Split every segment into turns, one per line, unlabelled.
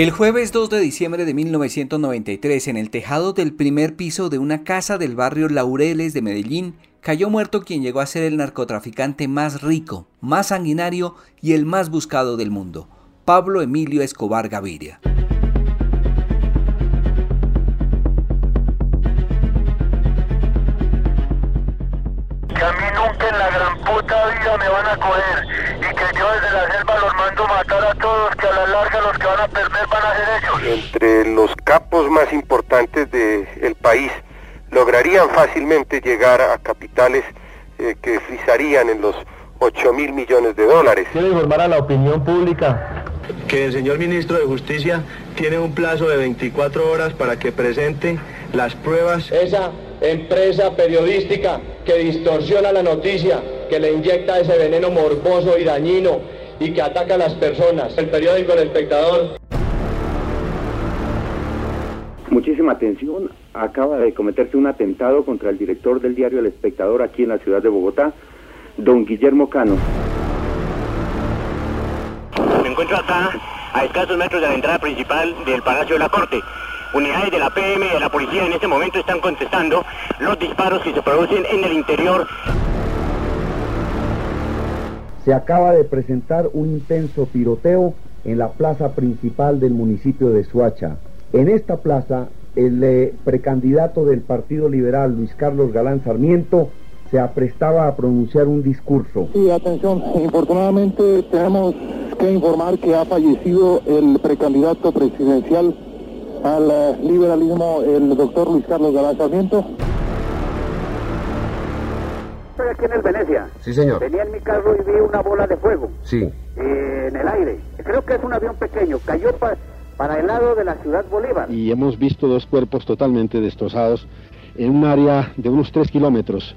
El jueves 2 de diciembre de 1993, en el tejado del primer piso de una casa del barrio Laureles de Medellín, cayó muerto quien llegó a ser el narcotraficante más rico, más sanguinario y el más buscado del mundo, Pablo Emilio Escobar Gaviria.
Gran puta vida me van a coger y que yo desde la selva los mando matar a todos, que a la larga los que van a perder van a ser ellos.
Entre los capos más importantes del país lograrían fácilmente llegar a capitales eh, que frisarían en los 8 mil millones de dólares.
Quiero informar a la opinión pública
que el señor ministro de Justicia tiene un plazo de 24 horas para que presente las pruebas.
Esa empresa periodística que distorsiona la noticia, que le inyecta ese veneno morboso y dañino y que ataca a las personas. El periódico El Espectador.
Muchísima atención. Acaba de cometerse un atentado contra el director del diario El Espectador aquí en la ciudad de Bogotá, don Guillermo Cano.
Me encuentro acá a escasos metros de la entrada principal del Palacio de la Corte. Unidades de la PM y de la policía en este momento están contestando los disparos que se producen en el interior.
Se acaba de presentar un intenso tiroteo en la plaza principal del municipio de Suacha. En esta plaza, el eh, precandidato del Partido Liberal, Luis Carlos Galán Sarmiento, se aprestaba a pronunciar un discurso.
Sí, atención, infortunadamente tenemos que informar que ha fallecido el precandidato presidencial al eh, liberalismo, el doctor Luis Carlos Galán Sarmiento.
Estoy aquí en el Venecia.
Sí, señor.
Venía en mi carro y vi una bola de fuego.
Sí.
eh, en el aire. Creo que es un avión pequeño. Cayó pa- para el lado de la ciudad Bolívar.
y hemos visto dos cuerpos totalmente destrozados en un área de unos 3 kilómetros.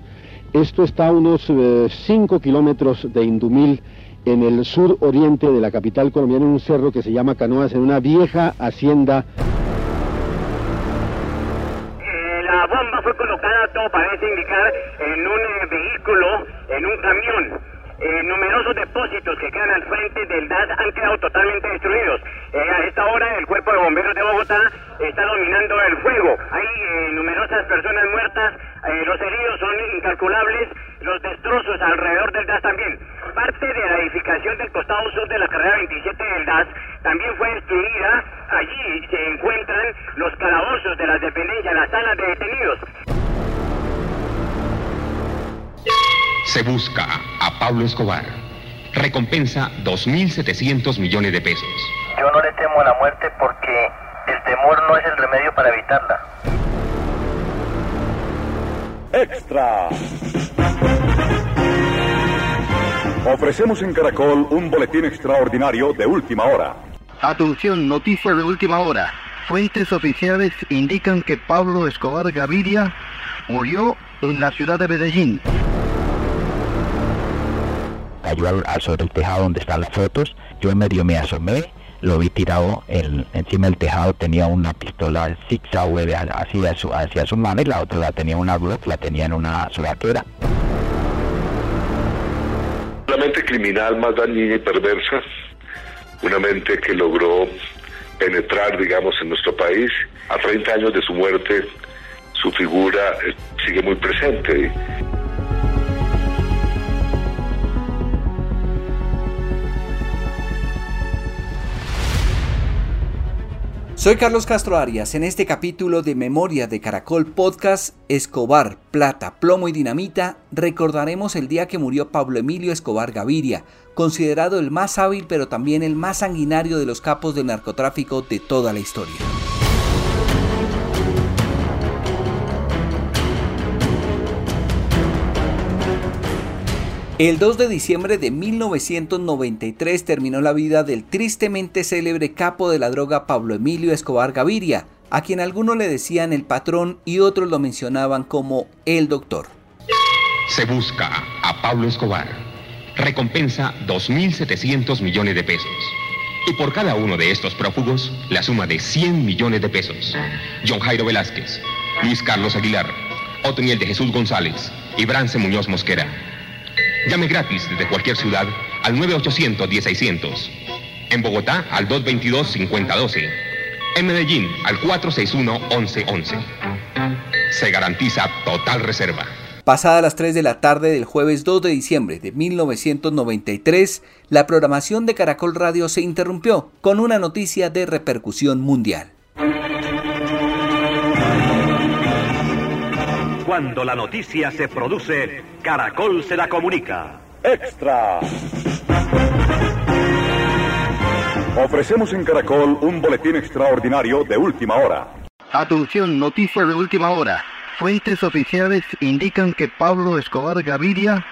Esto está a unos 5 kilómetros de Indumil, en el sur oriente de la capital colombiana, en un cerro que se llama Canoas, en una vieja hacienda.
Todo parece indicar, en un eh, vehículo, en un camión. Eh, numerosos depósitos que quedan al frente del DAS han quedado totalmente destruidos. Eh, a esta hora el cuerpo de bomberos de Bogotá está dominando el fuego. Hay eh, numerosas personas muertas, eh, los heridos son incalculables, los destrozos alrededor del DAS también. Parte de la edificación del costado sur de la carrera 27 del DAS también fue destruida. Allí se encuentran los calabozos de las dependencias, las salas de detenidos.
Se busca a Pablo Escobar. Recompensa 2.700 millones de pesos.
Yo no le temo a la muerte porque el temor no es el remedio para evitarla.
Extra. Ofrecemos en Caracol un boletín extraordinario de última hora.
Atención, noticia de última hora. Fuentes oficiales indican que Pablo Escobar Gaviria murió en la ciudad de Medellín.
Cayó al, sobre el tejado donde están las fotos. Yo en medio me asomé, lo vi tirado el- encima del tejado. Tenía una pistola zigzag de- hacia hacia su mano y la otra la tenía una Glock, la tenía en una solatera.
La mente criminal más dañina y perversa, una mente que logró penetrar, digamos, en nuestro país. A 30 años de su muerte, su figura eh, sigue muy presente.
Soy Carlos Castro Arias. En este capítulo de Memoria de Caracol Podcast, Escobar, Plata, Plomo y Dinamita, recordaremos el día que murió Pablo Emilio Escobar Gaviria, considerado el más hábil pero también el más sanguinario de los capos del narcotráfico de toda la historia. El 2 de diciembre de 1993 terminó la vida del tristemente célebre capo de la droga Pablo Emilio Escobar Gaviria, a quien algunos le decían el patrón y otros lo mencionaban como el doctor.
Se busca a Pablo Escobar. Recompensa 2.700 millones de pesos. Y por cada uno de estos prófugos, la suma de 100 millones de pesos. John Jairo Velázquez, Luis Carlos Aguilar, Otoniel de Jesús González y Brance Muñoz Mosquera. Llame gratis desde cualquier ciudad al 9800-1600. En Bogotá al 222-5012. En Medellín al 461-1111. Se garantiza total reserva.
Pasada las 3 de la tarde del jueves 2 de diciembre de 1993, la programación de Caracol Radio se interrumpió con una noticia de repercusión mundial.
Cuando la noticia se produce, Caracol se la comunica.
¡Extra! Ofrecemos en Caracol un boletín extraordinario de última hora.
Atención, noticia de última hora. Fuentes oficiales indican que Pablo Escobar Gaviria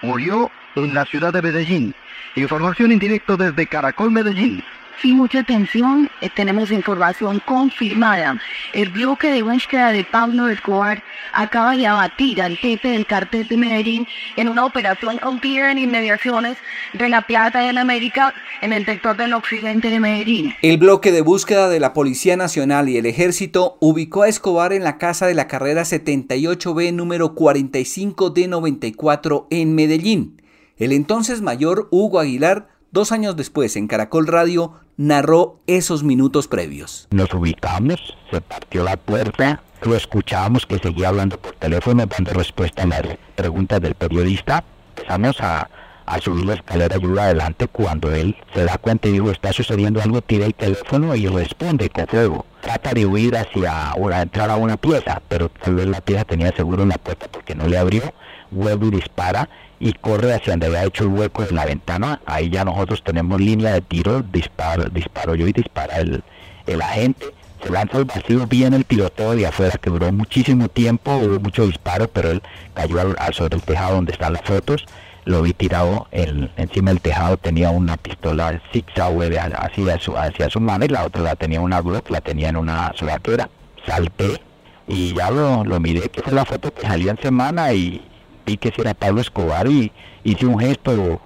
murió en la ciudad de Medellín. Información en directo desde Caracol Medellín.
Sí, mucha atención, eh, tenemos información confirmada. El bloque de búsqueda de Pablo Escobar acaba de abatir al jefe del cartel de Medellín en una operación ocurrida en inmediaciones de la Plaza de América en el sector del occidente de Medellín.
El bloque de búsqueda de la Policía Nacional y el Ejército ubicó a Escobar en la casa de la carrera 78B número 45D94 en Medellín. El entonces mayor Hugo Aguilar Dos años después, en Caracol Radio, narró esos minutos previos.
Nos ubicamos, se partió la puerta, lo escuchábamos que seguía hablando por teléfono, dando respuesta a las preguntas del periodista. Empezamos a, a subir la escalera y adelante cuando él se da cuenta y digo, está sucediendo algo, tira el teléfono y responde con fuego. Trata de huir hacia, o entrar a una pieza, pero tal vez la pieza tenía seguro en la puerta porque no le abrió, vuelve y dispara y corre hacia donde había hecho el hueco en la ventana. Ahí ya nosotros tenemos línea de tiro, disparo, disparo yo y dispara el, el agente. Se lanza al vacío bien el tiroteo de afuera que duró muchísimo tiempo, hubo mucho disparo, pero él cayó al, sobre el tejado donde están las fotos. Lo vi tirado en, encima del tejado, tenía una pistola zigzag hacia su, hacia su mano y la otra la tenía una Glock, la tenía en una solatera. Salté y ya lo, lo miré, que fue la foto que salía en semana y, vi que si era Pablo Escobar y hice un gesto,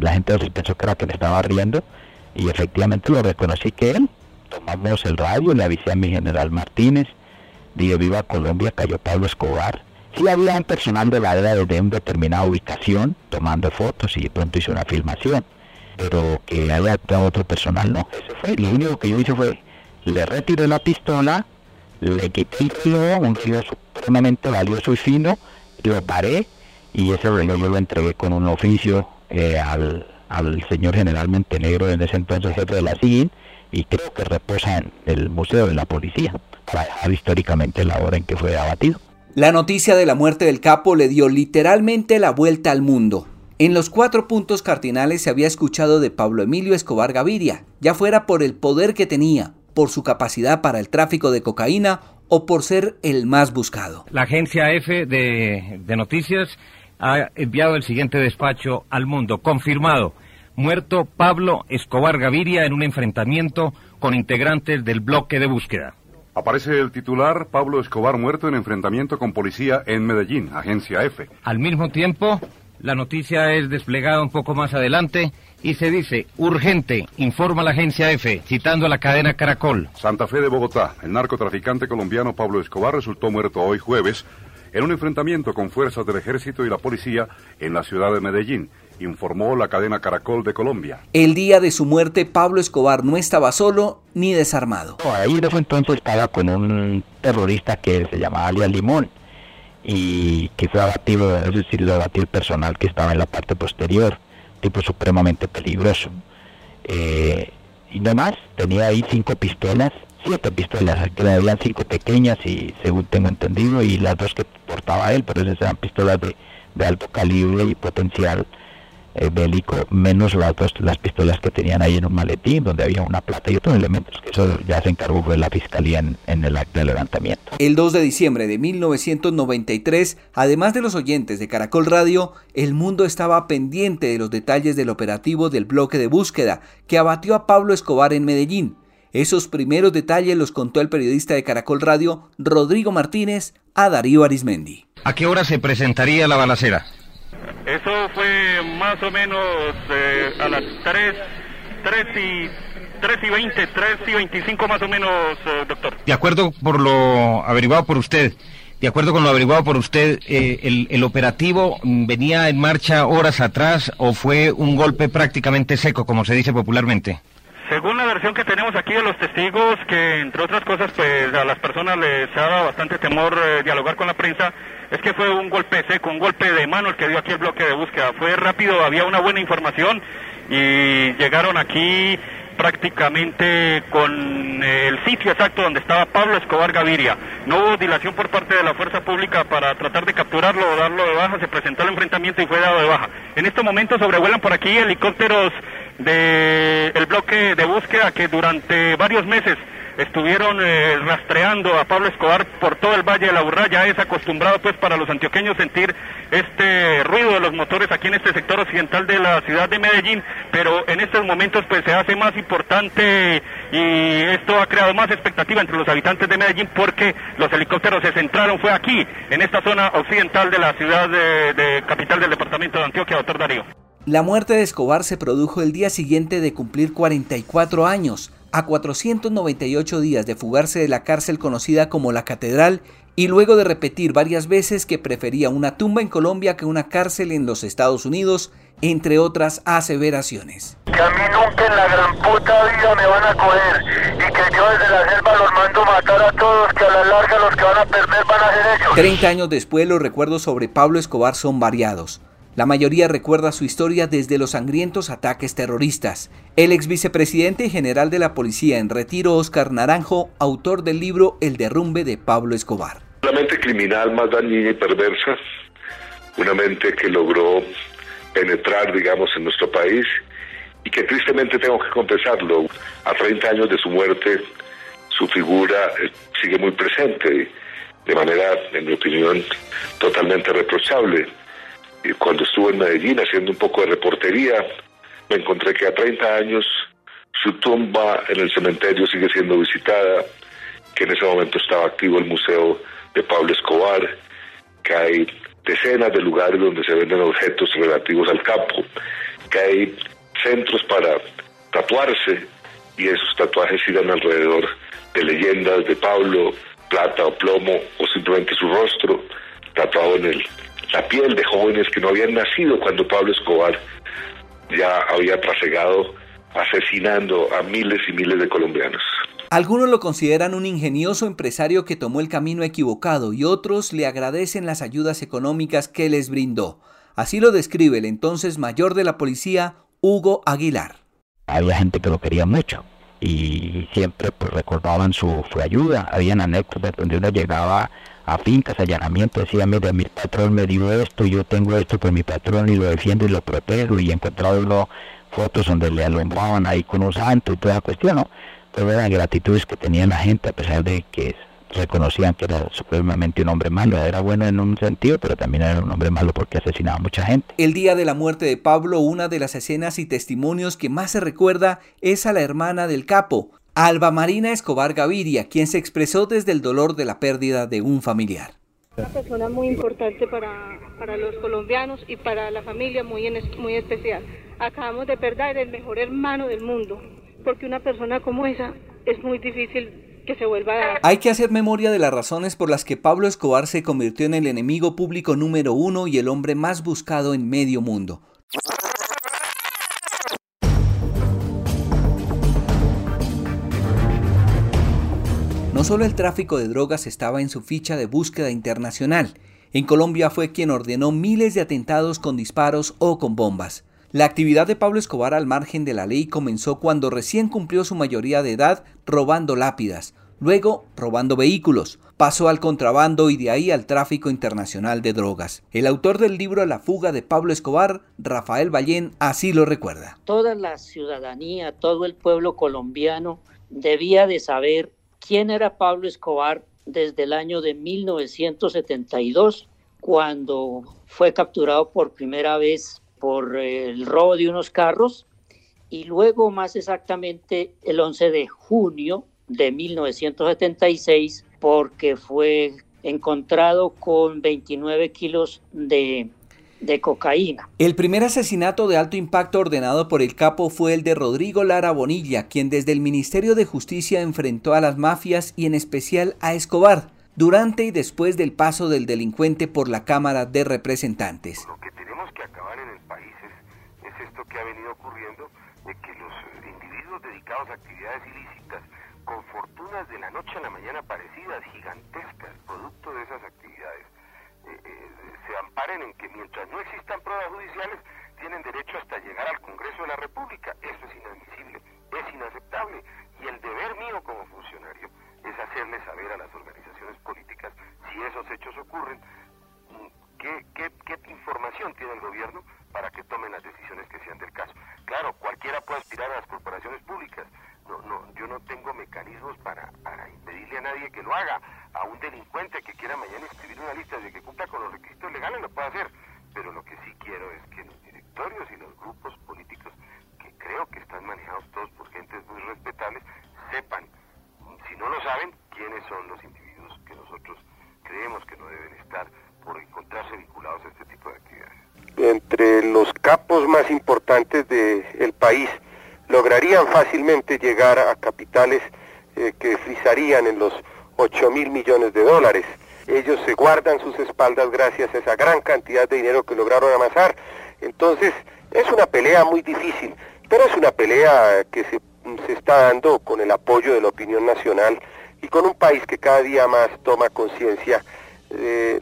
la gente pensó que era que me estaba riendo y efectivamente lo reconocí que él. Tomamos el radio, le avisé a mi general Martínez, dije viva Colombia, cayó Pablo Escobar. Sí había un personal de la área de una determinada ubicación tomando fotos y de pronto hice una filmación, pero que haya otro personal no, eso fue. Lo único que yo hice fue, le retiré la pistola, le quité un tiro supremamente valioso y fino, paré y ese reloj lo entregué con un oficio eh, al, al, señor general Montenegro, en ese entonces jefe de la CIN, y creo que reposa en el Museo de la Policía, históricamente la hora en que fue abatido.
La noticia de la muerte del capo le dio literalmente la vuelta al mundo. En los cuatro puntos cardinales se había escuchado de Pablo Emilio Escobar Gaviria, ya fuera por el poder que tenía, por su capacidad para el tráfico de cocaína o por ser el más buscado.
La agencia F de, de noticias ha enviado el siguiente despacho al mundo. Confirmado. Muerto Pablo Escobar Gaviria en un enfrentamiento con integrantes del bloque de búsqueda.
Aparece el titular Pablo Escobar muerto en enfrentamiento con policía en Medellín, agencia F.
Al mismo tiempo, la noticia es desplegada un poco más adelante y se dice, urgente, informa la agencia F, citando a la cadena Caracol.
Santa Fe de Bogotá, el narcotraficante colombiano Pablo Escobar resultó muerto hoy jueves en un enfrentamiento con fuerzas del ejército y la policía en la ciudad de Medellín, informó la cadena Caracol de Colombia.
El día de su muerte, Pablo Escobar no estaba solo ni desarmado.
ahí de entonces estaba con un terrorista que se llamaba Alias Limón y que fue abatido, es decir, lo el personal que estaba en la parte posterior tipo supremamente peligroso. Eh, y demás, tenía ahí cinco pistolas, siete pistolas, que le habían cinco pequeñas y según tengo entendido, y las dos que portaba él, pero esas eran pistolas de, de alto calibre y potencial eh, bélico, menos las, dos, las pistolas que tenían ahí en un maletín, donde había una plata y otros elementos, que eso ya se encargó de la fiscalía en, en el acto de levantamiento.
El 2 de diciembre de 1993, además de los oyentes de Caracol Radio, el mundo estaba pendiente de los detalles del operativo del bloque de búsqueda que abatió a Pablo Escobar en Medellín. Esos primeros detalles los contó el periodista de Caracol Radio, Rodrigo Martínez, a Darío Arismendi.
¿A qué hora se presentaría la balacera?
Eso fue más o menos eh, a las 3, 3 y 3 y 20, 3 y 25 más o menos, eh, doctor.
De acuerdo por lo averiguado por usted, De acuerdo con lo averiguado por usted, eh, el, el, operativo venía en marcha horas atrás o fue un golpe prácticamente seco, como se dice popularmente?
Según la versión que tenemos aquí de los testigos, que entre otras cosas, pues a las personas les ha dado bastante temor eh, dialogar con la prensa, es que fue un golpe seco, un golpe de mano el que dio aquí el bloque de búsqueda. Fue rápido, había una buena información y llegaron aquí prácticamente con eh, el sitio exacto donde estaba Pablo Escobar Gaviria. No hubo dilación por parte de la fuerza pública para tratar de capturarlo o darlo de baja, se presentó el enfrentamiento y fue dado de baja. En este momento sobrevuelan por aquí helicópteros del bloque de búsqueda que durante varios meses estuvieron eh, rastreando a Pablo Escobar por todo el Valle de la Burra. Ya es acostumbrado pues para los antioqueños sentir este ruido de los motores aquí en este sector occidental de la ciudad de Medellín, pero en estos momentos pues se hace más importante y esto ha creado más expectativa entre los habitantes de Medellín porque los helicópteros se centraron, fue aquí, en esta zona occidental de la ciudad de, de capital del departamento de Antioquia, doctor Darío.
La muerte de Escobar se produjo el día siguiente de cumplir 44 años a 498 días de fugarse de la cárcel conocida como la Catedral y luego de repetir varias veces que prefería una tumba en Colombia que una cárcel en los Estados Unidos, entre otras aseveraciones.
Que a mí nunca en la gran puta vida me van a coger y que yo desde la selva los mando matar a todos, que a la larga los que van a perder van a ser ellos.
Treinta años después los recuerdos sobre Pablo Escobar son variados. La mayoría recuerda su historia desde los sangrientos ataques terroristas. El ex vicepresidente y general de la policía en retiro, Oscar Naranjo, autor del libro El derrumbe de Pablo Escobar.
La mente criminal más dañina y perversa, una mente que logró penetrar, digamos, en nuestro país y que tristemente tengo que confesarlo, a 30 años de su muerte, su figura eh, sigue muy presente, de manera, en mi opinión, totalmente reprochable cuando estuve en Medellín haciendo un poco de reportería, me encontré que a 30 años su tumba en el cementerio sigue siendo visitada, que en ese momento estaba activo el Museo de Pablo Escobar, que hay decenas de lugares donde se venden objetos relativos al campo, que hay centros para tatuarse y esos tatuajes giran alrededor de leyendas de Pablo, plata o plomo o simplemente su rostro tatuado en el la piel de jóvenes que no habían nacido cuando Pablo Escobar ya había trasegado asesinando a miles y miles de colombianos.
Algunos lo consideran un ingenioso empresario que tomó el camino equivocado y otros le agradecen las ayudas económicas que les brindó. Así lo describe el entonces mayor de la policía, Hugo Aguilar.
Había gente que lo quería mucho y siempre pues, recordaban su, su ayuda. Habían anécdotas donde uno llegaba a fincas, allanamiento, decía, mire, mi patrón me dio esto, yo tengo esto por mi patrón y lo defiendo y lo protejo y encontrado fotos donde le alumbraban ahí con un santo y toda la cuestión, ¿no? Pero eran gratitudes que tenía la gente a pesar de que reconocían que era supremamente un hombre malo, era bueno en un sentido, pero también era un hombre malo porque asesinaba a mucha gente.
El día de la muerte de Pablo, una de las escenas y testimonios que más se recuerda es a la hermana del capo, Alba Marina Escobar Gaviria, quien se expresó desde el dolor de la pérdida de un familiar.
Una persona muy importante para, para los colombianos y para la familia muy, en, muy especial. Acabamos de perder el mejor hermano del mundo, porque una persona como esa es muy difícil que se vuelva a...
Hay que hacer memoria de las razones por las que Pablo Escobar se convirtió en el enemigo público número uno y el hombre más buscado en medio mundo. No solo el tráfico de drogas estaba en su ficha de búsqueda internacional, en Colombia fue quien ordenó miles de atentados con disparos o con bombas. La actividad de Pablo Escobar al margen de la ley comenzó cuando recién cumplió su mayoría de edad robando lápidas, luego robando vehículos, pasó al contrabando y de ahí al tráfico internacional de drogas. El autor del libro La fuga de Pablo Escobar, Rafael Ballén, así lo recuerda.
Toda la ciudadanía, todo el pueblo colombiano debía de saber quién era Pablo Escobar desde el año de 1972, cuando fue capturado por primera vez por el robo de unos carros y luego más exactamente el 11 de junio de 1976 porque fue encontrado con 29 kilos de de cocaína.
El primer asesinato de alto impacto ordenado por el capo fue el de Rodrigo Lara Bonilla, quien desde el Ministerio de Justicia enfrentó a las mafias y en especial a Escobar. durante y después del paso del delincuente por la Cámara de Representantes.
Lo que tenemos que acabar en el país es, es esto que ha venido ocurriendo, de que los individuos dedicados a actividades ilícitas, con fortunas de la noche a la mañana parecidas, gigantescas, producto de esas actividades, eh, eh, se amparen que mientras no existan pruebas judiciales, tienen derecho hasta llegar al Congreso de la República. Eso es inadmisible, es inaceptable. Y el deber mío como funcionario es hacerle saber a las organizaciones políticas, si esos hechos ocurren, qué, qué, qué información tiene el gobierno para que tomen las decisiones que sean del caso. Claro, cualquiera puede aspirar a las corporaciones públicas. No, no, yo no tengo mecanismos para, para impedirle a nadie que lo haga. A un delincuente que quiera mañana escribir una lista de que cumpla con los requisitos legales lo puede hacer. Pero lo que sí quiero es que los directorios y los grupos políticos, que creo que están manejados todos por gentes muy respetables, sepan, si no lo saben, quiénes son los individuos que nosotros creemos que no deben estar por encontrarse vinculados a este tipo de actividades.
Entre los capos más importantes del país lograrían llegar a capitales eh, que frisarían en los 8 mil millones de dólares. Ellos se guardan sus espaldas gracias a esa gran cantidad de dinero que lograron amasar. Entonces, es una pelea muy difícil, pero es una pelea que se, se está dando con el apoyo de la opinión nacional y con un país que cada día más toma conciencia de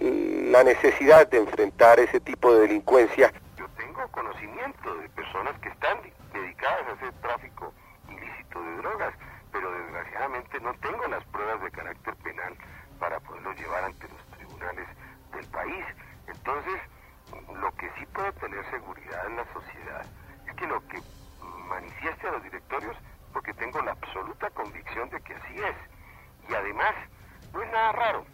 la necesidad de enfrentar ese tipo de delincuencia.
Yo tengo conocimiento de personas que están dedicadas a ese tráfico ilícito de drogas, pero desgraciadamente no tengo las pruebas de carácter penal para poderlo llevar ante los tribunales del país. Entonces, lo que sí puede tener seguridad en la sociedad es que lo que manifieste a los directorios, porque tengo la absoluta convicción de que así es. Y además, no es nada raro.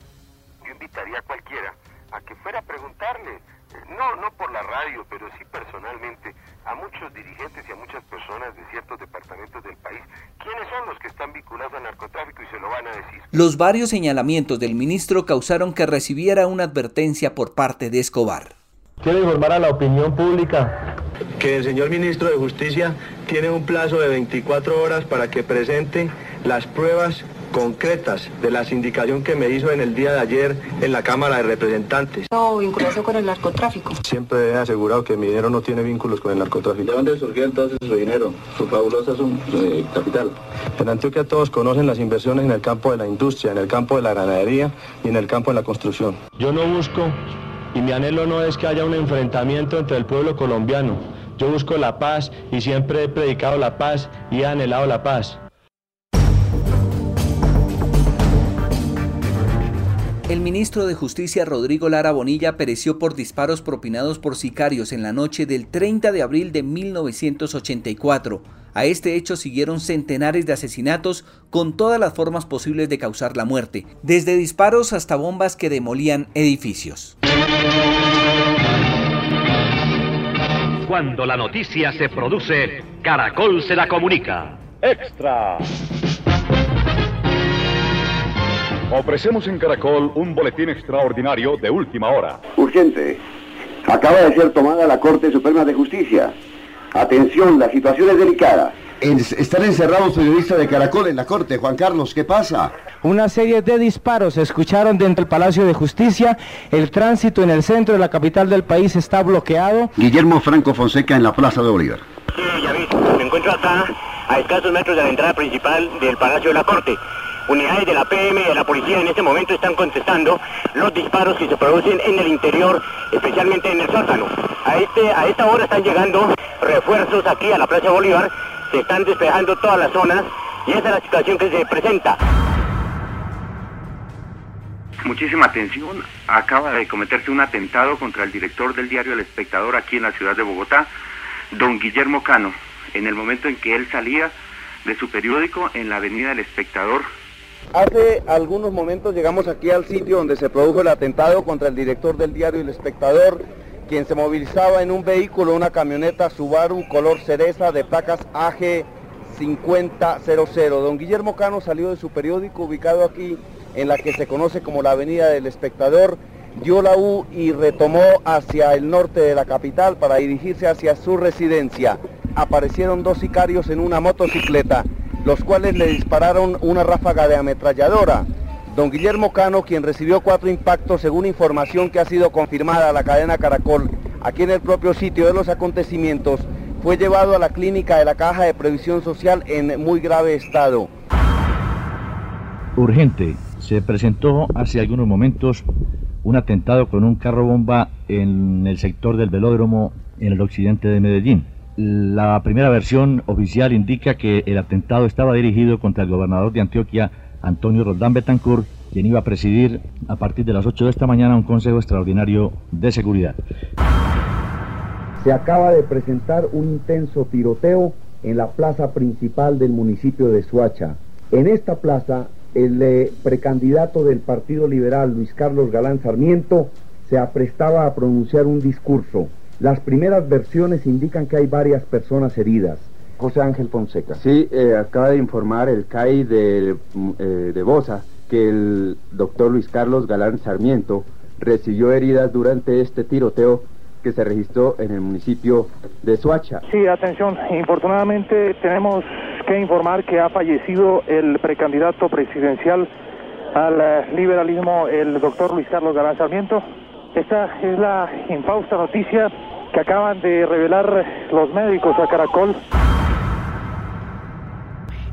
Yo invitaría a cualquiera a que fuera a preguntarle, no, no por la radio, pero sí personalmente, a muchos dirigentes y a muchas personas de ciertos departamentos del país, quiénes son los que están vinculados al narcotráfico y se lo van a decir.
Los varios señalamientos del ministro causaron que recibiera una advertencia por parte de Escobar.
Quiero informar a la opinión pública
que el señor ministro de Justicia tiene un plazo de 24 horas para que presente las pruebas concretas de la sindicación que me hizo en el día de ayer en la Cámara de Representantes.
No, vinculación con el narcotráfico.
Siempre he asegurado que mi dinero no tiene vínculos con el narcotráfico.
¿De dónde surgió entonces su dinero, su fabulosa su, eh, capital?
En Antioquia todos conocen las inversiones en el campo de la industria, en el campo de la ganadería y en el campo de la construcción.
Yo no busco y mi anhelo no es que haya un enfrentamiento entre el pueblo colombiano. Yo busco la paz y siempre he predicado la paz y he anhelado la paz.
El ministro de Justicia Rodrigo Lara Bonilla pereció por disparos propinados por sicarios en la noche del 30 de abril de 1984. A este hecho siguieron centenares de asesinatos con todas las formas posibles de causar la muerte, desde disparos hasta bombas que demolían edificios.
Cuando la noticia se produce, Caracol se la comunica. Extra.
Ofrecemos en Caracol un boletín extraordinario de última hora.
Urgente. Acaba de ser tomada la Corte Suprema de Justicia. Atención, la situación es delicada.
están encerrados periodistas de Caracol en la Corte. Juan Carlos, ¿qué pasa?
Una serie de disparos se escucharon dentro del Palacio de Justicia. El tránsito en el centro de la capital del país está bloqueado.
Guillermo Franco Fonseca en la Plaza de Bolívar.
Sí, ya vi. Me encuentro acá, a escasos metros de la entrada principal del Palacio de la Corte. Unidades de la PM y de la policía en este momento están contestando los disparos que se producen en el interior, especialmente en el sótano. A, este, a esta hora están llegando refuerzos aquí a la Plaza Bolívar, se están despejando todas las zonas y esa es la situación que se presenta.
Muchísima atención, acaba de cometerse un atentado contra el director del diario El Espectador aquí en la ciudad de Bogotá, don Guillermo Cano, en el momento en que él salía de su periódico en la avenida El Espectador,
Hace algunos momentos llegamos aquí al sitio donde se produjo el atentado contra el director del diario El Espectador, quien se movilizaba en un vehículo, una camioneta Subaru color cereza de placas AG 5000. Don Guillermo Cano salió de su periódico ubicado aquí en la que se conoce como la Avenida del Espectador, dio la U y retomó hacia el norte de la capital para dirigirse hacia su residencia. Aparecieron dos sicarios en una motocicleta los cuales le dispararon una ráfaga de ametralladora.
Don Guillermo Cano, quien recibió cuatro impactos según información que ha sido confirmada a la cadena Caracol, aquí en el propio sitio de los acontecimientos, fue llevado a la clínica de la Caja de Previsión Social en muy grave estado.
Urgente, se presentó hace algunos momentos un atentado con un carro bomba en el sector del velódromo en el occidente de Medellín. La primera versión oficial indica que el atentado estaba dirigido contra el gobernador de Antioquia, Antonio Roldán Betancourt, quien iba a presidir a partir de las 8 de esta mañana un Consejo Extraordinario de Seguridad.
Se acaba de presentar un intenso tiroteo en la plaza principal del municipio de Suacha. En esta plaza, el eh, precandidato del Partido Liberal, Luis Carlos Galán Sarmiento, se aprestaba a pronunciar un discurso. Las primeras versiones indican que hay varias personas heridas. José Ángel Fonseca.
Sí, eh, acaba de informar el CAI de, eh, de Bosa que el doctor Luis Carlos Galán Sarmiento recibió heridas durante este tiroteo que se registró en el municipio de Suacha.
Sí, atención, infortunadamente tenemos que informar que ha fallecido el precandidato presidencial al eh, liberalismo, el doctor Luis Carlos Galán Sarmiento. Esta es la infausta noticia que acaban de revelar los médicos a Caracol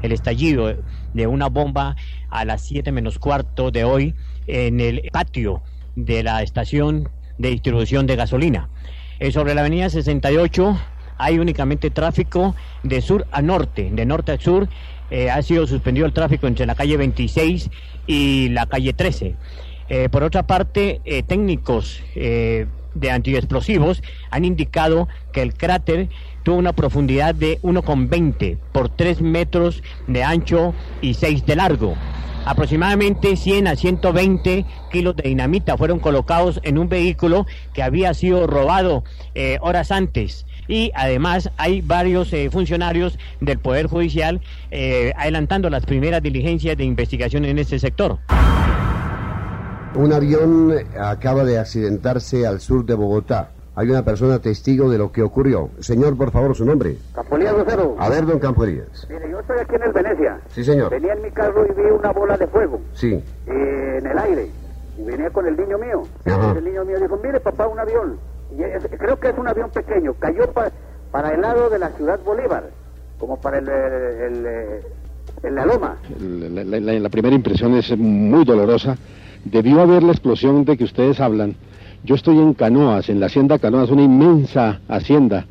el estallido de una bomba a las 7 menos cuarto de hoy en el patio de la estación de distribución de gasolina. Eh, sobre la avenida 68 hay únicamente tráfico de sur a norte, de norte a sur. Eh, ha sido suspendido el tráfico entre la calle 26 y la calle 13. Eh, por otra parte, técnicos de antiexplosivos han indicado que el cráter tuvo una profundidad de 1,20 por 3 metros de ancho y 6 de largo. Aproximadamente 100 a 120 kilos de dinamita fueron colocados en un vehículo que había sido robado eh, horas antes. Y además hay varios eh, funcionarios del Poder Judicial eh, adelantando las primeras diligencias de investigación en este sector.
Un avión acaba de accidentarse al sur de Bogotá. Hay una persona testigo de lo que ocurrió. Señor, por favor, su nombre.
Campolías Lucero.
A ver, don Campolías.
Mire, yo estoy aquí en el Venecia.
Sí, señor.
Venía en mi carro y vi una bola de fuego.
Sí.
Eh, en el aire. Y venía con el niño mío. El niño mío dijo, mire, papá, un avión. Y creo que es un avión pequeño. Cayó para el lado de la ciudad Bolívar. Como para el, el, la loma.
la primera impresión es muy dolorosa debió haber la explosión de que ustedes hablan. Yo estoy en Canoas, en la hacienda Canoas, una inmensa hacienda.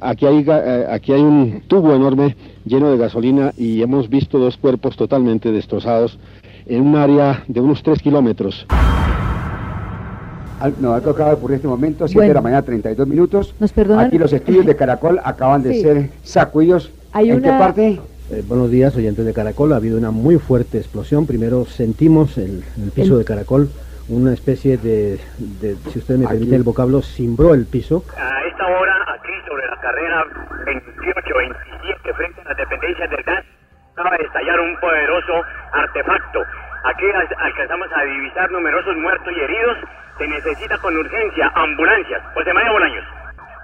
Aquí hay, eh, aquí hay un tubo enorme lleno de gasolina y hemos visto dos cuerpos totalmente destrozados en un área de unos tres kilómetros.
No, acaba de ocurrir en este momento, 7 de la mañana, 32 minutos.
Nos perdonan.
Aquí los estudios de Caracol acaban de ser sacudidos. ¿En qué parte?
Eh, buenos días, oyentes de Caracol. Ha habido una muy fuerte explosión. Primero sentimos en el, piso de Caracol una especie de, si usted me permite el vocablo, cimbró el piso.
A esta hora, aquí sobre la carrera 28-27, frente a las dependencias del gas, acaba de estallar un poderoso artefacto. Aquí alcanzamos a divisar numerosos muertos y heridos. Se necesita con urgencia ambulancias. José María Bolaños.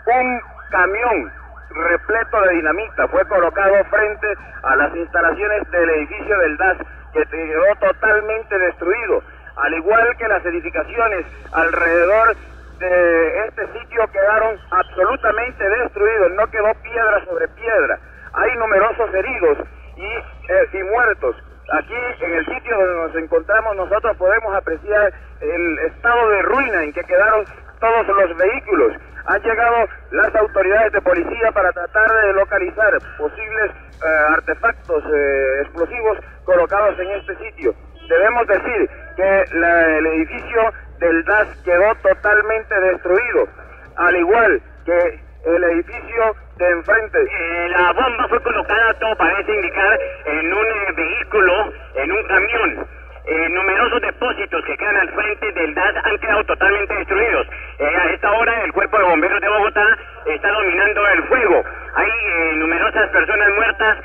Un camión repleto de dinamita fue colocado frente a las instalaciones del edificio del DAS que quedó totalmente destruido, al igual que las edificaciones alrededor de este sitio quedaron absolutamente destruidos, no quedó piedra sobre piedra. Hay numerosos heridos y, eh, y muertos. Aquí en el sitio donde nos encontramos nosotros podemos apreciar el estado de ruina en que quedaron todos los vehículos. Han llegado las autoridades de policía para tratar de localizar posibles eh, artefactos eh, explosivos colocados en este sitio. Debemos decir que el edificio del DAS quedó totalmente destruido, al igual que el edificio de enfrente.
Eh, la bomba fue colocada, todo parece indicar, en un vehículo, en un camión. Eh, numerosos depósitos que quedan al frente del DAS han quedado totalmente destruidos. Eh, a esta hora el cuerpo de bomberos de Bogotá está dominando el fuego. Hay eh, numerosas personas muertas,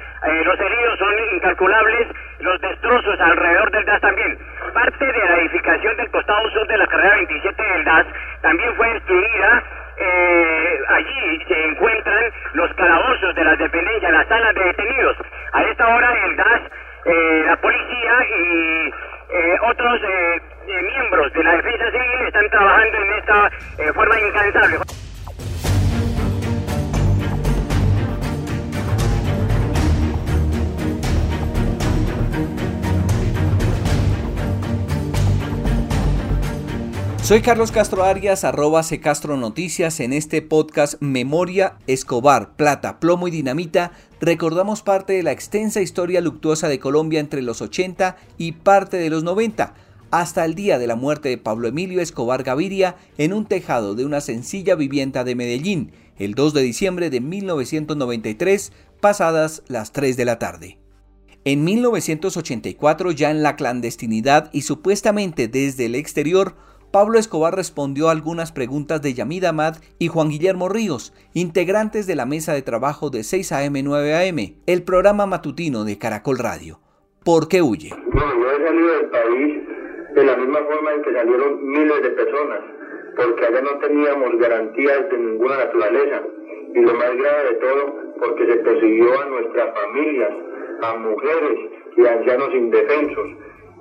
los heridos son incalculables, los destrozos alrededor del DAS también. Parte de la edificación del costado sur de la carrera 27 del DAS también fue destruida. allí se encuentran los calabozos de las dependencias, las salas de detenidos. A esta hora el DAS, la policía y otros miembros de la defensa civil están trabajando en esta forma incansable.
Soy Carlos Castro Arias, arroba C Castro Noticias. En este podcast Memoria, Escobar, Plata, Plomo y Dinamita, recordamos parte de la extensa historia luctuosa de Colombia entre los 80 y parte de los 90, hasta el día de la muerte de Pablo Emilio Escobar Gaviria en un tejado de una sencilla vivienda de Medellín, el 2 de diciembre de 1993, pasadas las 3 de la tarde. En 1984, ya en la clandestinidad y supuestamente desde el exterior, Pablo Escobar respondió a algunas preguntas de Yamid Ahmad y Juan Guillermo Ríos, integrantes de la mesa de trabajo de 6 AM 9 AM, el programa matutino de Caracol Radio. ¿Por qué huye?
Bueno, yo he salido del país de la misma forma en que salieron miles de personas, porque allá no teníamos garantías de ninguna naturaleza. Y lo más grave de todo, porque se persiguió a nuestras familias, a mujeres y a ancianos indefensos.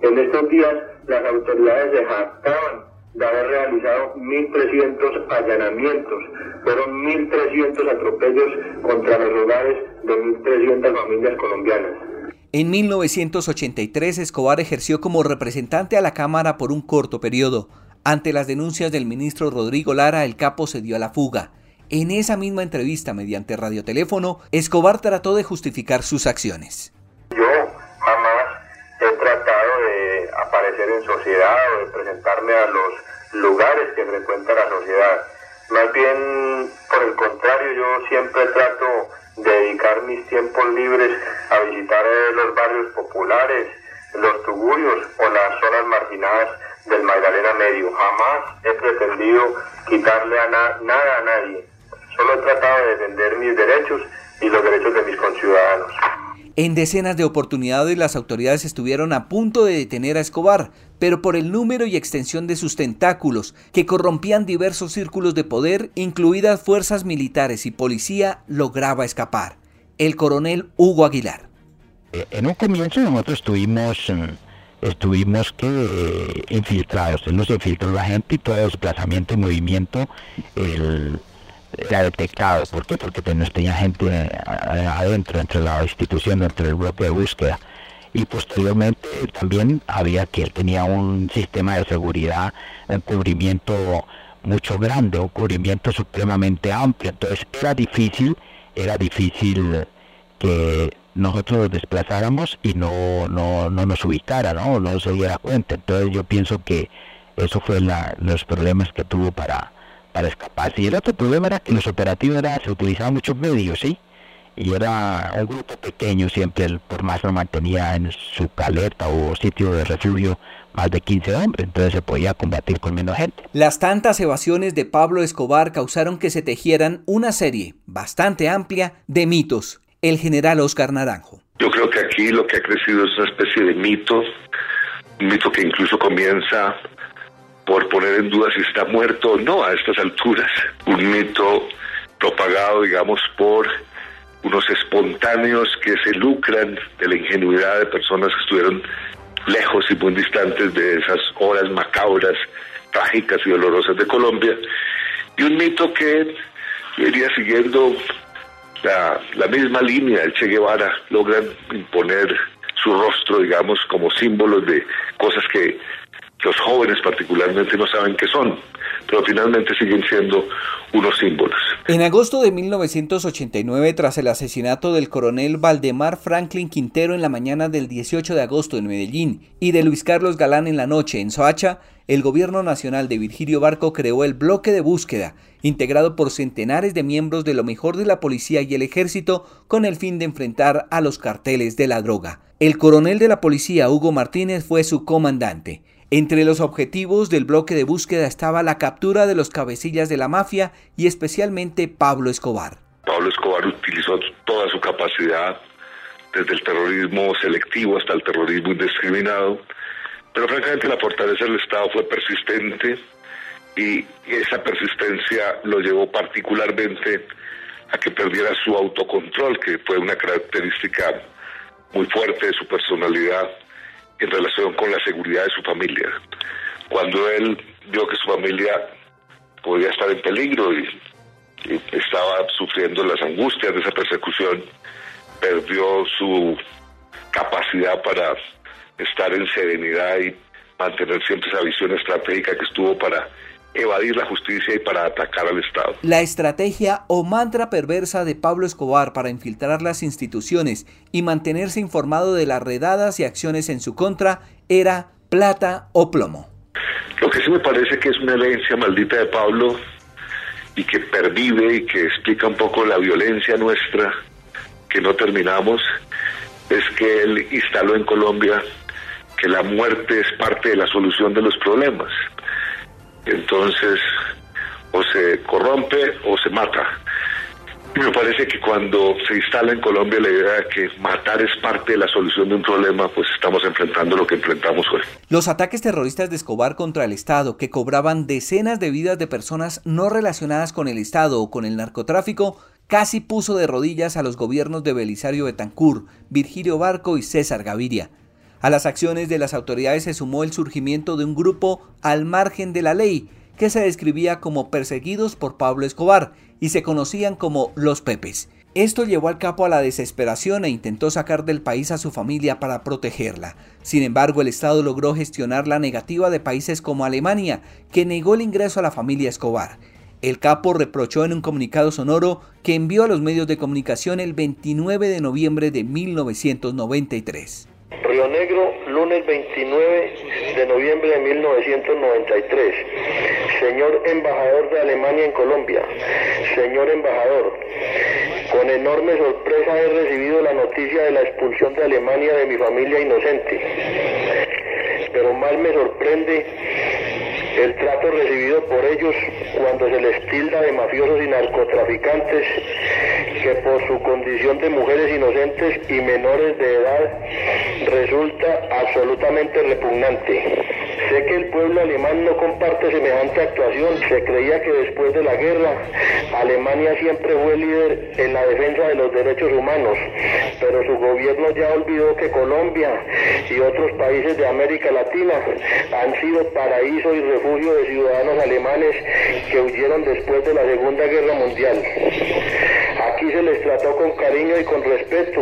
En estos días las autoridades se jactaban de haber realizado 1.300 allanamientos. Fueron 1.300 atropellos contra los hogares de 1.300 familias colombianas.
En 1983 Escobar ejerció como representante a la Cámara por un corto periodo. Ante las denuncias del ministro Rodrigo Lara, el capo se dio a la fuga. En esa misma entrevista mediante radioteléfono, Escobar trató de justificar sus acciones.
Sociedad o de presentarme a los lugares que frecuenta la sociedad. Más bien, por el contrario, yo siempre trato de dedicar mis tiempos libres a visitar eh, los barrios populares, los tugurios o las zonas marginadas del Magdalena Medio. Jamás he pretendido quitarle a nada a nadie. Solo he tratado de defender mis derechos y los derechos de mis conciudadanos.
En decenas de oportunidades las autoridades estuvieron a punto de detener a Escobar, pero por el número y extensión de sus tentáculos, que corrompían diversos círculos de poder, incluidas fuerzas militares y policía, lograba escapar. El coronel Hugo Aguilar.
Eh, en un comienzo nosotros estuvimos, eh, estuvimos que eh, infiltrados, nos infiltró la gente y todo el desplazamiento y movimiento, el era detectado. ¿Por qué? Porque pues, tenía gente eh, adentro, entre la institución, entre el grupo de búsqueda. Y posteriormente también había que él tenía un sistema de seguridad, un cubrimiento mucho grande, un cubrimiento supremamente amplio. Entonces era difícil, era difícil que nosotros nos desplazáramos y no, no, no nos ubicara, ¿no? no se diera cuenta. Entonces yo pienso que eso fue los problemas que tuvo para, para escaparse. Y el otro problema era que los operativos era, se utilizaban muchos medios, ¿sí? Y era un grupo pequeño, siempre el por más lo mantenía en su caleta o sitio de refugio más de 15 hombres, entonces se podía combatir con menos gente.
Las tantas evasiones de Pablo Escobar causaron que se tejieran una serie bastante amplia de mitos. El general Oscar Naranjo.
Yo creo que aquí lo que ha crecido es una especie de mito, un mito que incluso comienza por poner en duda si está muerto o no a estas alturas. Un mito propagado, digamos, por unos espontáneos que se lucran de la ingenuidad de personas que estuvieron lejos y muy distantes de esas horas macabras, trágicas y dolorosas de Colombia. Y un mito que iría siguiendo la, misma línea. El Che Guevara logran imponer su rostro, digamos, como símbolos de cosas que los jóvenes particularmente no saben qué son, pero finalmente siguen siendo unos símbolos.
En agosto de 1989, tras el asesinato del coronel Valdemar Franklin Quintero en la mañana del 18 de agosto en Medellín y de Luis Carlos Galán en la noche en Soacha, el gobierno nacional de Virgilio Barco creó el bloque de búsqueda, integrado por centenares de miembros de lo mejor de la policía y el ejército con el fin de enfrentar a los carteles de la droga. El coronel de la policía, Hugo Martínez, fue su comandante. Entre los objetivos del bloque de búsqueda estaba la captura de los cabecillas de la mafia y especialmente Pablo Escobar.
Pablo Escobar utilizó toda su capacidad, desde el terrorismo selectivo hasta el terrorismo indiscriminado, pero francamente la fortaleza del Estado fue persistente y esa persistencia lo llevó particularmente a que perdiera su autocontrol, que fue una característica muy fuerte de su personalidad en relación con la seguridad de su familia. Cuando él vio que su familia podía estar en peligro y, estaba sufriendo las angustias de esa persecución, perdió su capacidad para estar en serenidad y mantener siempre esa visión estratégica que estuvo para evadir la justicia y para atacar al Estado.
La estrategia o mantra perversa de Pablo Escobar para infiltrar las instituciones y mantenerse informado de las redadas y acciones en su contra era plata o plomo.
Lo que sí me parece que es una herencia maldita de Pablo y que pervive y que explica un poco la violencia nuestra que no terminamos, es que él instaló en Colombia que la muerte es parte de la solución de los problemas. Entonces, o se corrompe o se mata. Y me parece que cuando se instala en Colombia la idea de que matar es parte de la solución de un problema, pues estamos enfrentando lo que enfrentamos hoy.
Los ataques terroristas de Escobar contra el Estado, que cobraban decenas de vidas de personas no relacionadas con el Estado o con el narcotráfico, casi puso de rodillas a los gobiernos de Belisario Betancourt, Virgilio Barco y César Gaviria. A las acciones de las autoridades se sumó el surgimiento de un grupo al margen de la ley, que se describía como perseguidos por Pablo Escobar y se conocían como los Pepes. Esto llevó al capo a la desesperación e intentó sacar del país a su familia para protegerla. Sin embargo, el Estado logró gestionar la negativa de países como Alemania, que negó el ingreso a la familia Escobar. El capo reprochó en un comunicado sonoro que envió a los medios de comunicación el 29 de noviembre de 1993.
Río Negro, lunes 29 de noviembre de 1993. Señor embajador de Alemania en Colombia, señor embajador, con enorme sorpresa he recibido la noticia de la expulsión de Alemania de mi familia inocente. Pero mal me sorprende el trato recibido por ellos cuando se les tilda de mafiosos y narcotraficantes que por su condición de mujeres inocentes y menores de edad resulta absolutamente repugnante. Sé que el pueblo alemán no comparte semejante actuación. Se creía que después de la guerra Alemania siempre fue líder en la defensa de los derechos humanos, pero su gobierno ya olvidó que Colombia y otros países de América Latina han sido paraíso y refugio de ciudadanos alemanes que huyeron después de la Segunda Guerra Mundial. Aquí se les trató con cariño y con respeto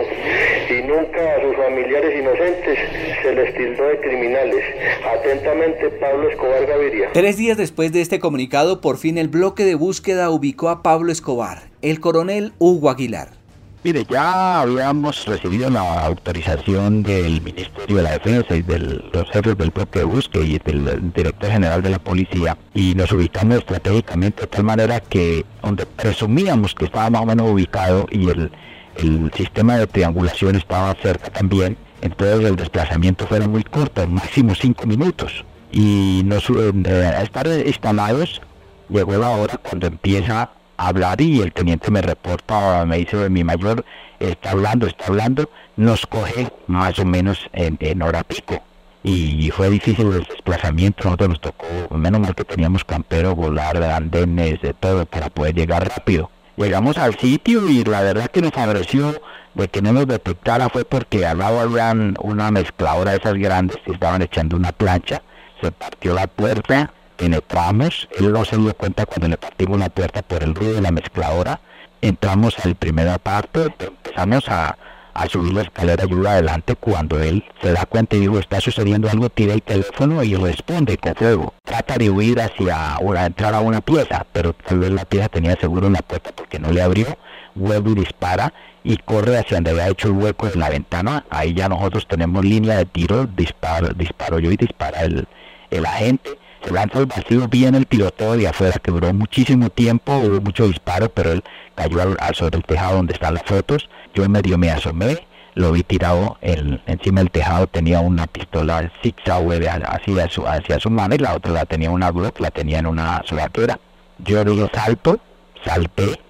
y nunca a sus familiares inocentes se les tildó de criminales. Atentamente, Pablo Escobar Gaviria.
Tres días después de este comunicado, por fin el bloque de búsqueda ubicó a Pablo Escobar, el coronel Hugo Aguilar.
Mire, ya habíamos recibido la autorización del Ministerio de la Defensa y de los jefes del propio de búsqueda y del director general de la policía y nos ubicamos estratégicamente de tal manera que donde presumíamos que estaba más o menos ubicado y el, el sistema de triangulación estaba cerca también, entonces el desplazamiento fue muy corto, máximo cinco minutos. Y nos, eh, estar instalados llegó la hora cuando empieza hablar y el teniente me reporta, me dice, mi mayor está hablando, está hablando, nos coge más o menos en, hora pico. Y fue difícil el desplazamiento, nosotros nos tocó, menos mal que teníamos campero, volar, andenes, de todo, para poder llegar rápido. Llegamos al sitio y la verdad que nos pareció de que no nos detectara fue porque al lado habían una mezcladora de esas grandes que estaban echando una plancha, se partió la puerta, penetramos, él no se dio cuenta cuando le partimos la puerta por el ruido de la mezcladora, entramos al primer parte, empezamos a, subir la escalera y adelante cuando él se da cuenta y digo, está sucediendo algo, tira el teléfono y responde con fuego. Trata de huir hacia, o a entrar a una pieza, pero tal vez la pieza tenía seguro la puerta porque no le abrió, vuelve y dispara y corre hacia donde había hecho el hueco en la ventana, ahí ya nosotros tenemos línea de tiro, disparo, disparo yo y dispara el, el agente se lanzó el vacío bien el tiroteo de afuera, que duró muchísimo tiempo, hubo mucho disparo, pero él cayó al, sobre el tejado donde están las fotos. Yo medio me asomé, lo vi tirado el, encima del tejado, tenía una pistola Six Sauer hacia su, hacia su mano y la otra la tenía una Glock, la tenía en una solapera. Yo digo salto, salté,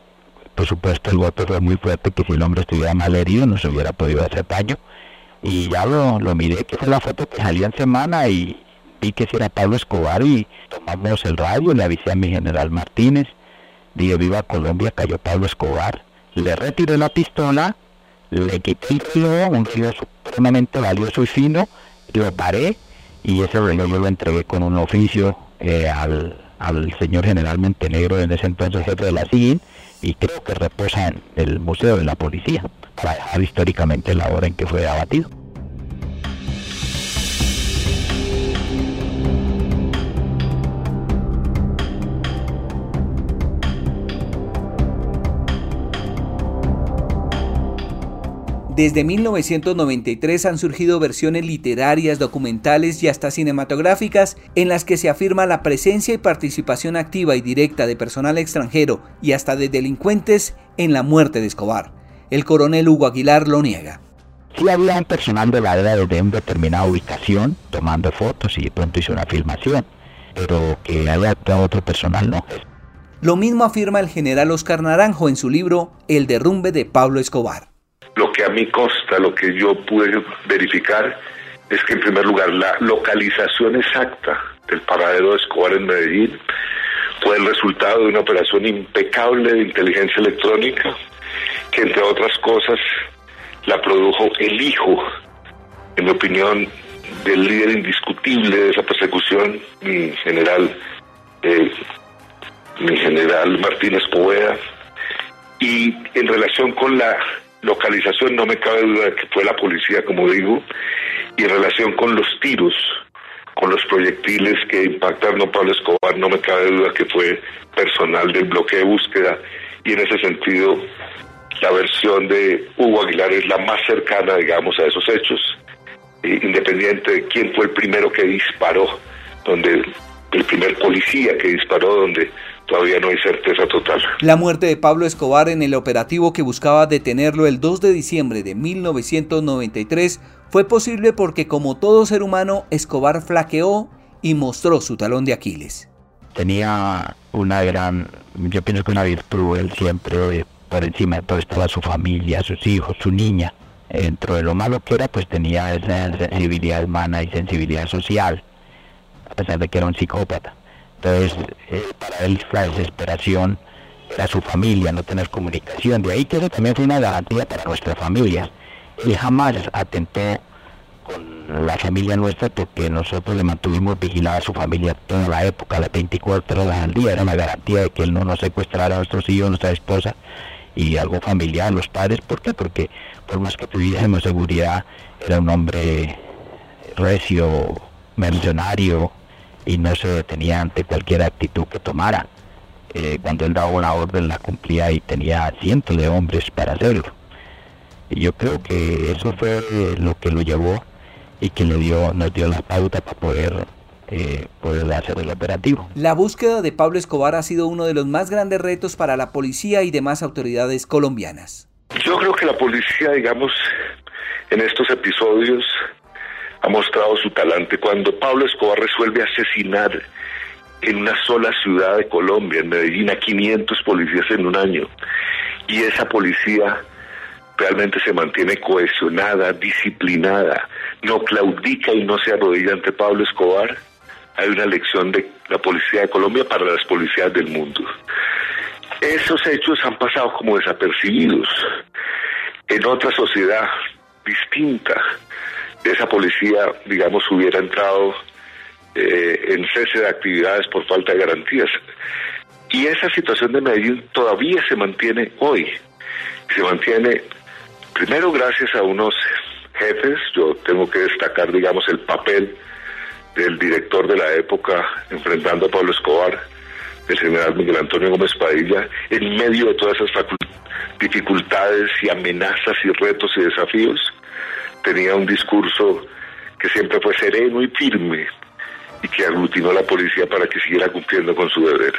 por supuesto el golpe fue muy fuerte, que si el hombre estuviera mal herido no se hubiera podido hacer daño. Y ya lo, lo miré, que fue la foto que salía en semana y que si era Pablo Escobar y tomamos el radio, le avisé a mi general Martínez, dije viva Colombia, cayó Pablo Escobar, le retiré la pistola, le quité un río supremamente valioso y fino, lo paré y ese reloj yo lo entregué con un oficio eh, al, al señor general Montenegro, en ese entonces jefe de la CIN, y creo que reposa en el Museo de la Policía, para históricamente la hora en que fue abatido.
Desde 1993 han surgido versiones literarias, documentales y hasta cinematográficas en las que se afirma la presencia y participación activa y directa de personal extranjero y hasta de delincuentes en la muerte de Escobar. El coronel Hugo Aguilar lo niega.
Sí había un personal de la edad de una determinada ubicación tomando fotos y de pronto hizo una filmación, pero que actuado otro personal no.
Lo mismo afirma el general Oscar Naranjo en su libro El derrumbe de Pablo Escobar.
Lo que a mí consta, lo que yo pude verificar, es que en primer lugar la localización exacta del paradero de Escobar en Medellín fue el resultado de una operación impecable de inteligencia electrónica que entre otras cosas la produjo el hijo, en mi opinión, del líder indiscutible de esa persecución, mi general, eh, mi general Martínez Poveda, y en relación con la localización no me cabe duda de que fue la policía, como digo, y en relación con los tiros, con los proyectiles que impactaron a Pablo Escobar, no me cabe duda que fue personal del bloque de búsqueda. Y en ese sentido la versión de Hugo Aguilar es la más cercana, digamos, a esos hechos, independiente de quién fue el primero que disparó, donde el primer policía que disparó, donde todavía no hay certeza total.
La muerte de Pablo Escobar en el operativo que buscaba detenerlo el 2 de diciembre de 1993 fue posible porque como todo ser humano, Escobar flaqueó y mostró su talón de Aquiles.
Tenía una gran, yo pienso que una virtud, él siempre por encima de todo estaba su familia, sus hijos, su niña. Dentro de lo malo que era, pues tenía esa sensibilidad humana y sensibilidad social, a pesar de que era un psicópata. Entonces, eh, para él la desesperación era su familia, no tener comunicación. De ahí que eso también fue una garantía para nuestra familia. Y jamás atentó con la familia nuestra porque nosotros le mantuvimos vigilada a su familia toda la época, las 24 horas al día. Era una garantía de que él no nos secuestrara a nuestros hijos, nuestra esposa y algo familiar, los padres. ¿Por qué? Porque por más que tuviésemos seguridad, era un hombre recio, mercenario, y no se detenía ante cualquier actitud que tomara. Eh, cuando él daba una orden la cumplía y tenía cientos de hombres para hacerlo. Y yo creo que eso fue lo que lo llevó y que le dio, nos dio la pauta para poder, eh, poder hacer el operativo.
La búsqueda de Pablo Escobar ha sido uno de los más grandes retos para la policía y demás autoridades colombianas.
Yo creo que la policía, digamos, en estos episodios ha mostrado su talante. Cuando Pablo Escobar resuelve asesinar en una sola ciudad de Colombia, en Medellín, a 500 policías en un año, y esa policía realmente se mantiene cohesionada, disciplinada, no claudica y no se arrodilla ante Pablo Escobar, hay una lección de la policía de Colombia para las policías del mundo. Esos hechos han pasado como desapercibidos. En otra sociedad distinta, esa policía, digamos, hubiera entrado eh, en cese de actividades por falta de garantías. Y esa situación de Medellín todavía se mantiene hoy. Se mantiene primero gracias a unos jefes, yo tengo que destacar, digamos, el papel del director de la época enfrentando a Pablo Escobar, el general Miguel Antonio Gómez Padilla, en medio de todas esas dificultades y amenazas y retos y desafíos, tenía un discurso que siempre fue sereno y firme y que aglutinó a la policía para que siguiera cumpliendo con su deber.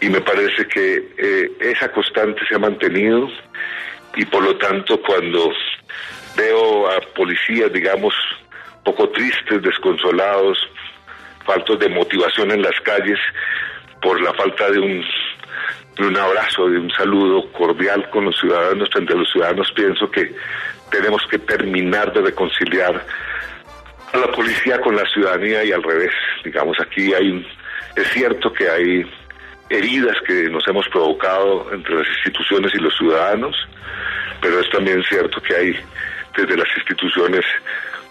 Y me parece que eh, esa constante se ha mantenido y por lo tanto cuando veo a policías, digamos, poco tristes, desconsolados, faltos de motivación en las calles por la falta de un, de un abrazo, de un saludo cordial con los ciudadanos, frente a los ciudadanos, pienso que tenemos que terminar de reconciliar a la policía con la ciudadanía y al revés. Digamos, aquí hay, es cierto que hay heridas que nos hemos provocado entre las instituciones y los ciudadanos, pero es también cierto que hay desde las instituciones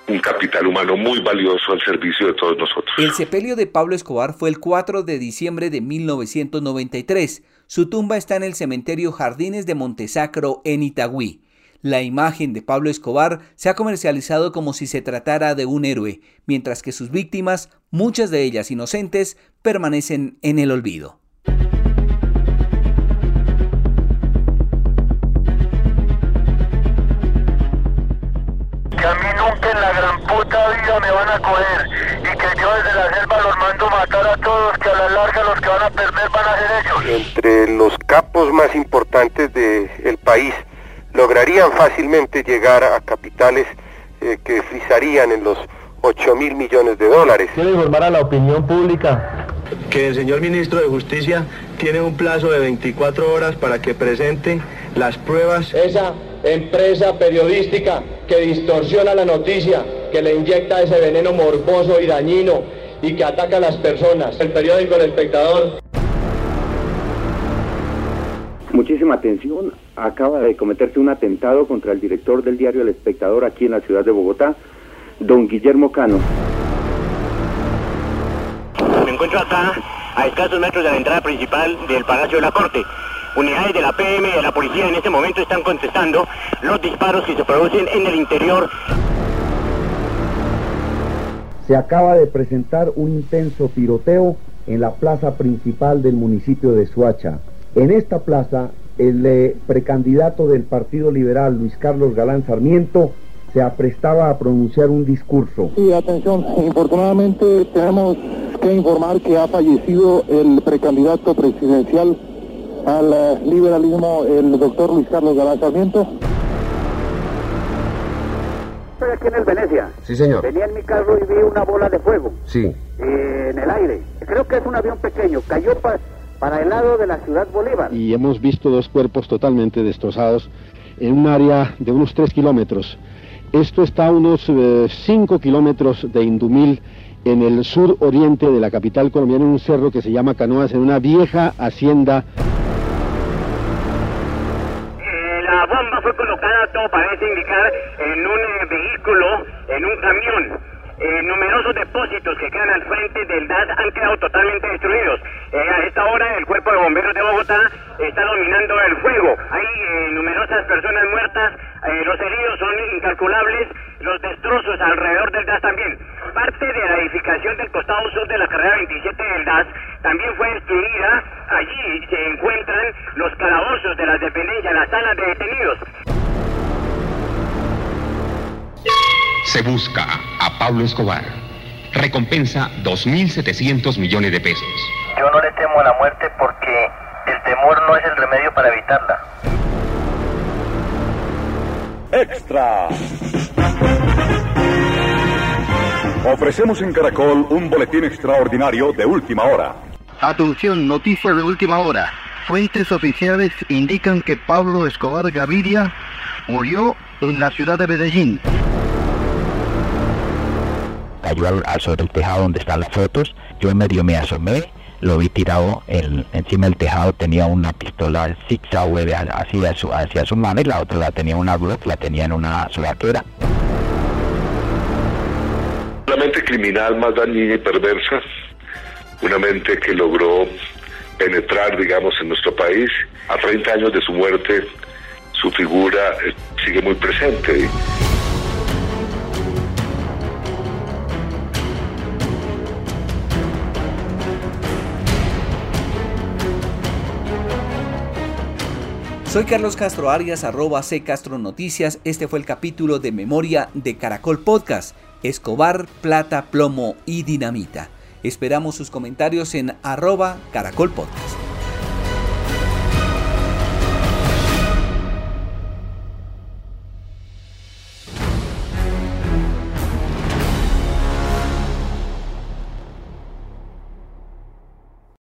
un capital humano muy valioso al servicio de todos nosotros.
El sepelio de Pablo Escobar fue el 4 de diciembre de 1993. Su tumba está en el cementerio Jardines de Montesacro en Itagüí. La imagen de Pablo Escobar se ha comercializado como si se tratara de un héroe, mientras que sus víctimas, muchas de ellas inocentes, permanecen en el olvido.
Que a mí nunca en la gran puta vida me van a coger y que yo desde la selva los mando matar a todos, que a la larga los que van a perder van a ser ellos.
Entre los capos más importantes del país lograrían fácilmente llegar a capitales eh, que frisarían en los 8 mil millones de dólares.
Quiero informar a la opinión pública que el señor ministro de Justicia tiene un plazo de 24 horas para que presente las pruebas.
Esa empresa periodística que distorsiona la noticia, que le inyecta ese veneno morboso y dañino y que ataca a las personas. El periódico El Espectador.
Muchísima atención, acaba de cometerse un atentado contra el director del diario El Espectador aquí en la ciudad de Bogotá, don Guillermo Cano.
Me encuentro acá, a escasos metros de la entrada principal del Palacio de la Corte. Unidades de la PM y de la policía en este momento están contestando los disparos que se producen en el interior.
Se acaba de presentar un intenso tiroteo en la plaza principal del municipio de Suacha. En esta plaza, el eh, precandidato del Partido Liberal, Luis Carlos Galán Sarmiento, se aprestaba a pronunciar un discurso.
Sí, atención, infortunadamente tenemos que informar que ha fallecido el precandidato presidencial al eh, liberalismo, el doctor Luis Carlos Galán Sarmiento.
Estoy aquí en el Venecia.
Sí, señor.
Venía en mi carro y vi una bola de fuego
Sí.
eh, en el aire. Creo que es un avión pequeño. Cayó pa- para el lado de la ciudad Bolívar.
y hemos visto dos cuerpos totalmente destrozados en un área de unos 3 kilómetros. Esto está a unos 5 kilómetros de Indumil, en el sur oriente de la capital colombiana, en un cerro que se llama Canoas, en una vieja hacienda.
Eh, la bomba fue colocada, todo parece indicar, en un eh, vehículo, en un camión. Eh, numerosos depósitos que quedan al frente del DAS han quedado totalmente destruidos. Eh, a esta hora el Cuerpo de Bomberos de Bogotá está dominando el fuego. Hay eh, numerosas personas muertas, eh, los heridos son incalculables, los destrozos alrededor del DAS también. Parte de la edificación del costado sur de la carrera 27 del DAS también fue destruida. Allí se encuentran los calabozos de las dependencias, las salas de detenidos.
Se busca a Pablo Escobar. Recompensa 2.700 millones de pesos.
Yo no le temo a la muerte porque el temor no es el remedio para evitarla.
Extra. Ofrecemos en Caracol un boletín extraordinario de última hora.
Atención, noticia de última hora. Fuentes oficiales indican que Pablo Escobar Gaviria murió en la ciudad de Medellín.
Cayó al, al sobre el tejado donde están las fotos. Yo en medio me asomé, lo vi tirado en- encima del tejado. Tenía una pistola Six hacia su, hacia su mano y la otra la tenía una Glock, la tenía en una soldadura.
La mente criminal más dañina y perversa, una mente que logró penetrar, digamos, en nuestro país. A 30 años de su muerte, su figura eh, sigue muy presente.
Soy Carlos Castro Arias, arroba C Castro Noticias. Este fue el capítulo de memoria de Caracol Podcast, Escobar, Plata, Plomo y Dinamita. Esperamos sus comentarios en arroba Caracol Podcast.